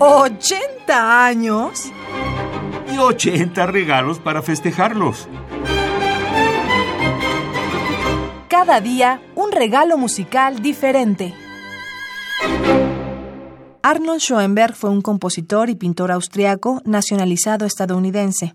¿80 años? Y 80 regalos para festejarlos. Cada día un regalo musical diferente. Arnold Schoenberg fue un compositor y pintor austriaco nacionalizado estadounidense.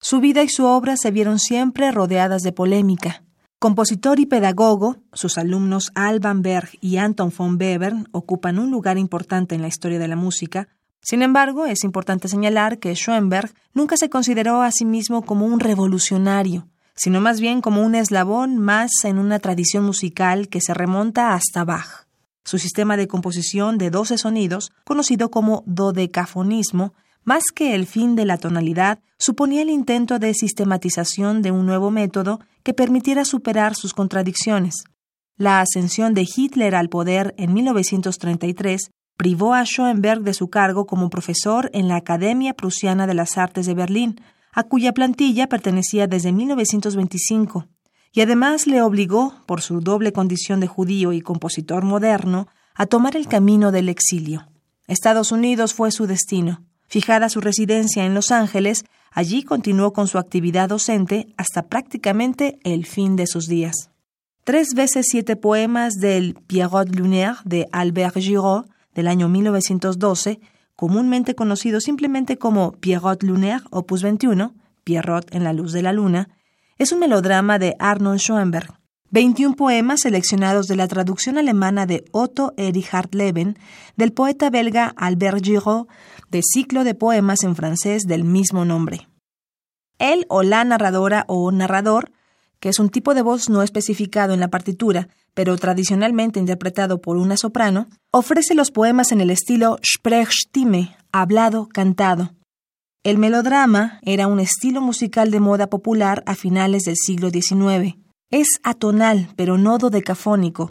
Su vida y su obra se vieron siempre rodeadas de polémica. Compositor y pedagogo, sus alumnos Alban Berg y Anton von Webern ocupan un lugar importante en la historia de la música. Sin embargo, es importante señalar que Schoenberg nunca se consideró a sí mismo como un revolucionario, sino más bien como un eslabón más en una tradición musical que se remonta hasta Bach. Su sistema de composición de doce sonidos, conocido como dodecafonismo, más que el fin de la tonalidad, suponía el intento de sistematización de un nuevo método que permitiera superar sus contradicciones. La ascensión de Hitler al poder en 1933 privó a Schoenberg de su cargo como profesor en la Academia Prusiana de las Artes de Berlín, a cuya plantilla pertenecía desde 1925, y además le obligó, por su doble condición de judío y compositor moderno, a tomar el camino del exilio. Estados Unidos fue su destino. Fijada su residencia en Los Ángeles, allí continuó con su actividad docente hasta prácticamente el fin de sus días. Tres veces siete poemas del Pierrot Lunaire de Albert Giraud del año 1912, comúnmente conocido simplemente como Pierrot Lunaire Opus 21, Pierrot en la luz de la luna, es un melodrama de Arnold Schoenberg. 21 poemas seleccionados de la traducción alemana de Otto Erich Hartleben del poeta belga Albert Giraud de ciclo de poemas en francés del mismo nombre. Él o la narradora o narrador, que es un tipo de voz no especificado en la partitura, pero tradicionalmente interpretado por una soprano, ofrece los poemas en el estilo Sprechstimme, hablado, cantado. El melodrama era un estilo musical de moda popular a finales del siglo XIX. Es atonal, pero no dodecafónico,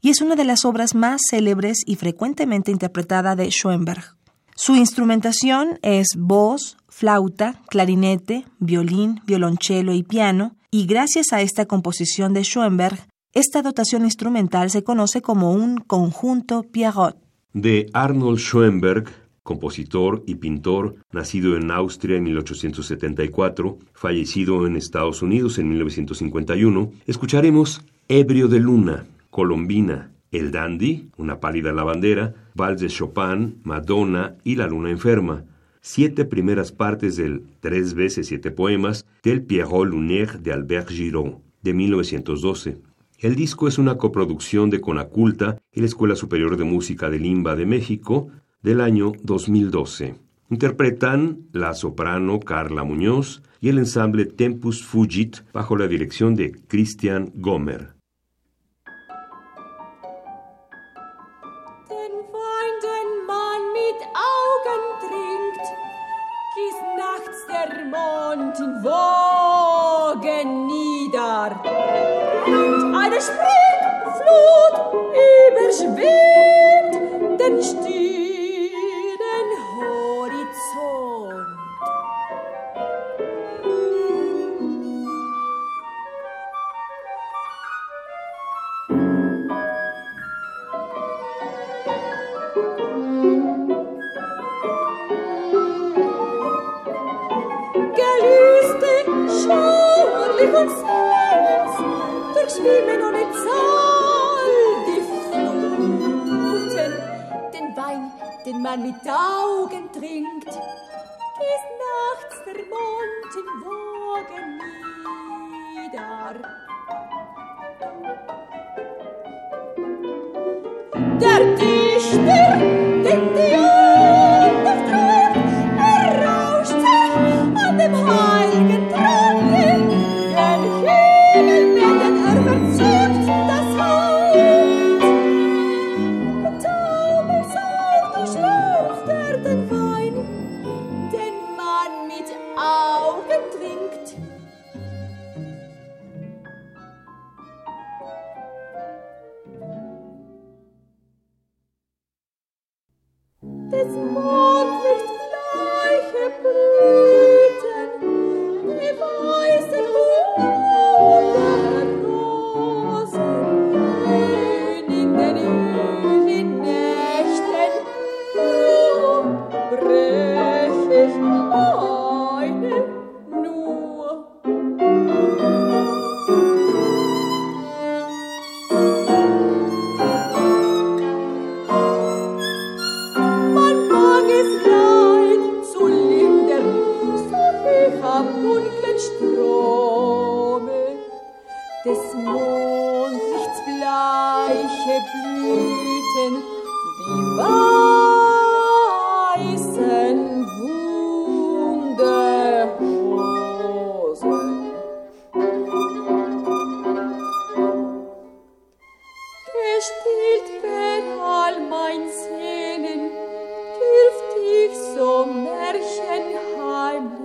y es una de las obras más célebres y frecuentemente interpretada de Schoenberg. Su instrumentación es voz, flauta, clarinete, violín, violonchelo y piano, y gracias a esta composición de Schoenberg, esta dotación instrumental se conoce como un conjunto Pierrot. De Arnold Schoenberg, compositor y pintor, nacido en Austria en 1874, fallecido en Estados Unidos en 1951, escucharemos Ebrio de Luna, Colombina, el Dandy, Una pálida lavandera, Vals de Chopin, Madonna y La luna enferma. Siete primeras partes del Tres veces siete poemas del Pierrot Lunaire de Albert Giraud, de 1912. El disco es una coproducción de Conaculta y la Escuela Superior de Música de Limba de México del año 2012. Interpretan la soprano Carla Muñoz y el ensamble Tempus Fugit bajo la dirección de Christian Gomer. gießt nachts der Mond in Wogen nieder. Und eine Springflut überschwemmt den Stier. Und süß, durchschwimmen ohne Zahl die Fluten. Den Wein, den man mit Augen trinkt, Blüten, die spielt, wenn all mein Sehnen, dürft ich so Märchen heimlich.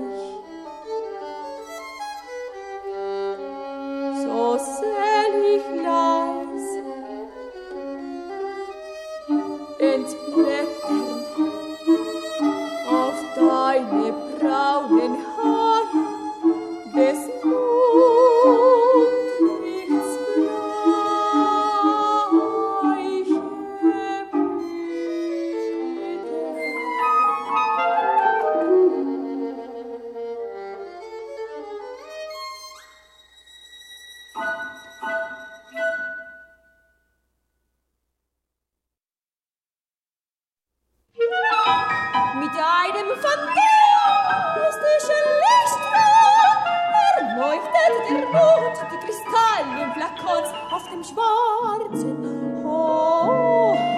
die Kristallen Flakons auf dem schwarzen Hoheiligen.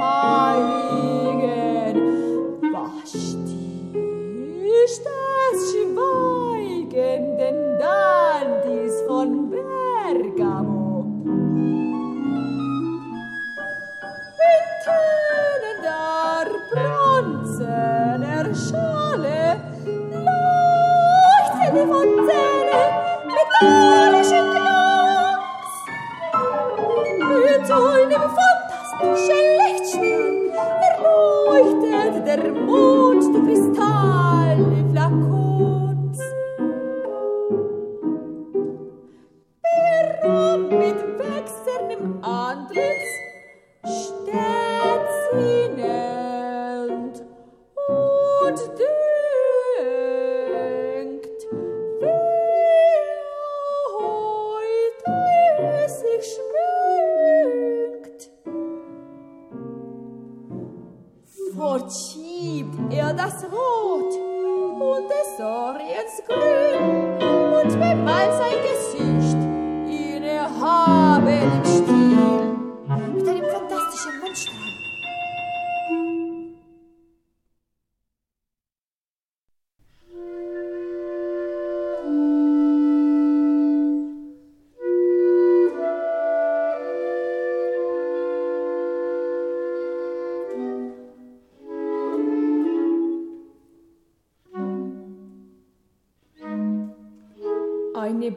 ist das Schweigen, denn dann dies von Bergamo. In Tönen der bronzener Schale leuchtet die Fontäne mit School.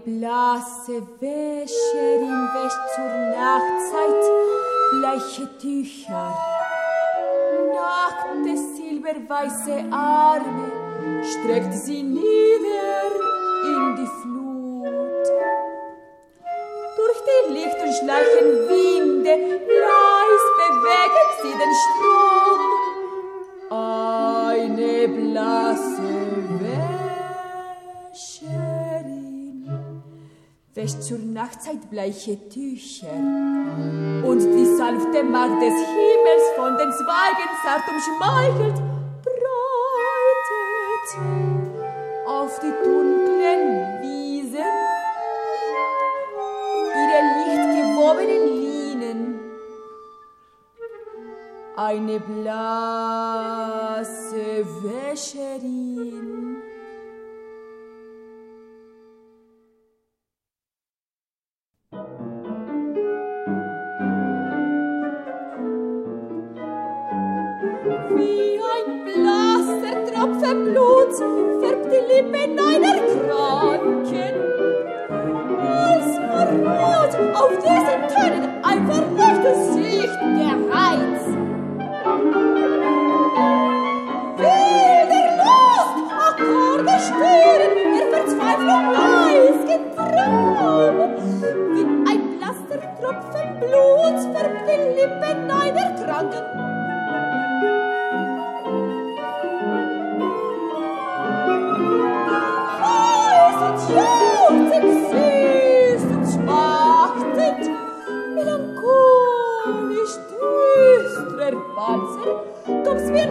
Blasse Wäscherin wäscht zur Nachtzeit bleiche Tücher. Nackte silberweiße Arme streckt sie nieder in die Flut. Durch die Licht und schleichen Winde leis bewegen sie den Strom. Eine blasse wäscht zur Nachtzeit bleiche Tücher. Und die sanfte Macht des Himmels von den Zweigen zart umschmeichelt breitet auf die dunklen Wiesen ihre lichtgewobenen Linen. Eine blasse Wäscherin. Wie ein blasser Tropfen Blut färbt die Lippen einer Kranken. Als verrot auf diesen Tönen ein verrücktes Licht der Lust, Akkorde stören, der Verzweiflung Traum. Wie ein blasser Tropfen Blut färbt die Lippen einer Kranken.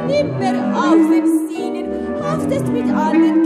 Nimmer aus den Sinnen, haftest mit allen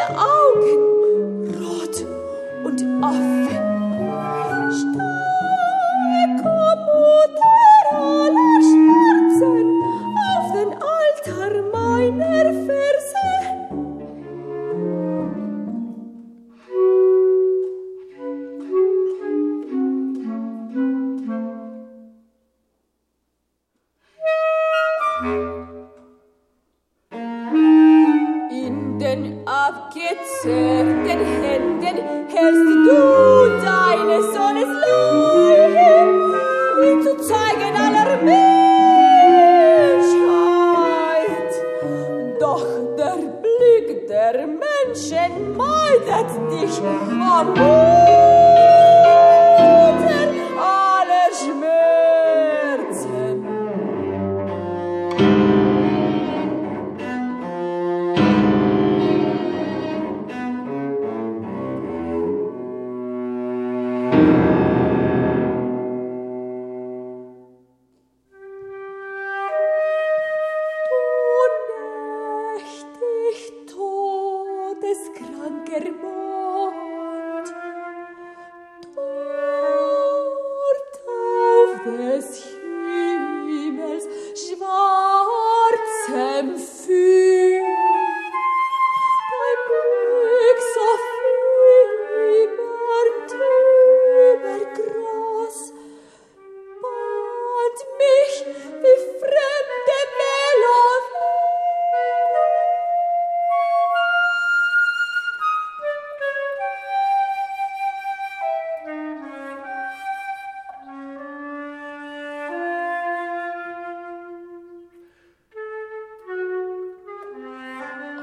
Oh. In den abgezerrten Händen hältst du deines Sohnes Leiche, ihm zu zeigen aller Menschheit. Doch der Blick der Menschen meidet dich, o Mutter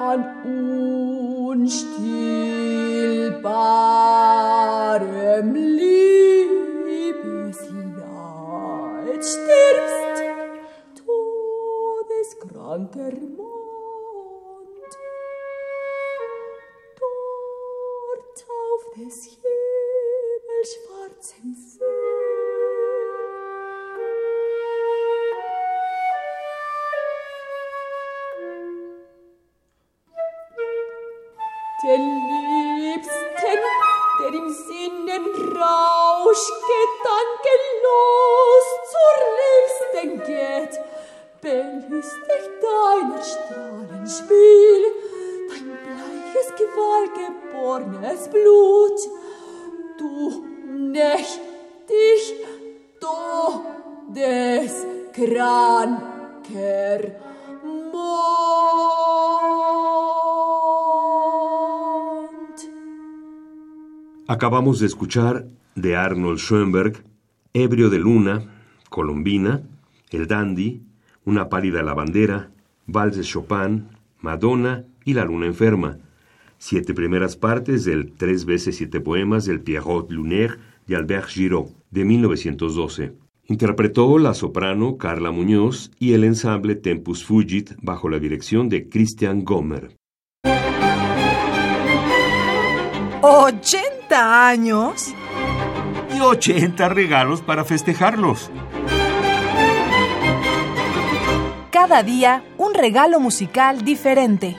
an unstillbarem Liebesleid stirbst, Acabamos de escuchar de Arnold Schoenberg, Ebrio de Luna, Colombina, El Dandy, Una pálida lavandera, Vals de Chopin, Madonna y La Luna Enferma. Siete primeras partes del tres veces siete poemas del Pierrot Lunaire de Albert Giraud, de 1912. Interpretó la soprano Carla Muñoz y el ensamble Tempus Fugit bajo la dirección de Christian Gomer. ¿80 años? Y 80 regalos para festejarlos. Cada día un regalo musical diferente.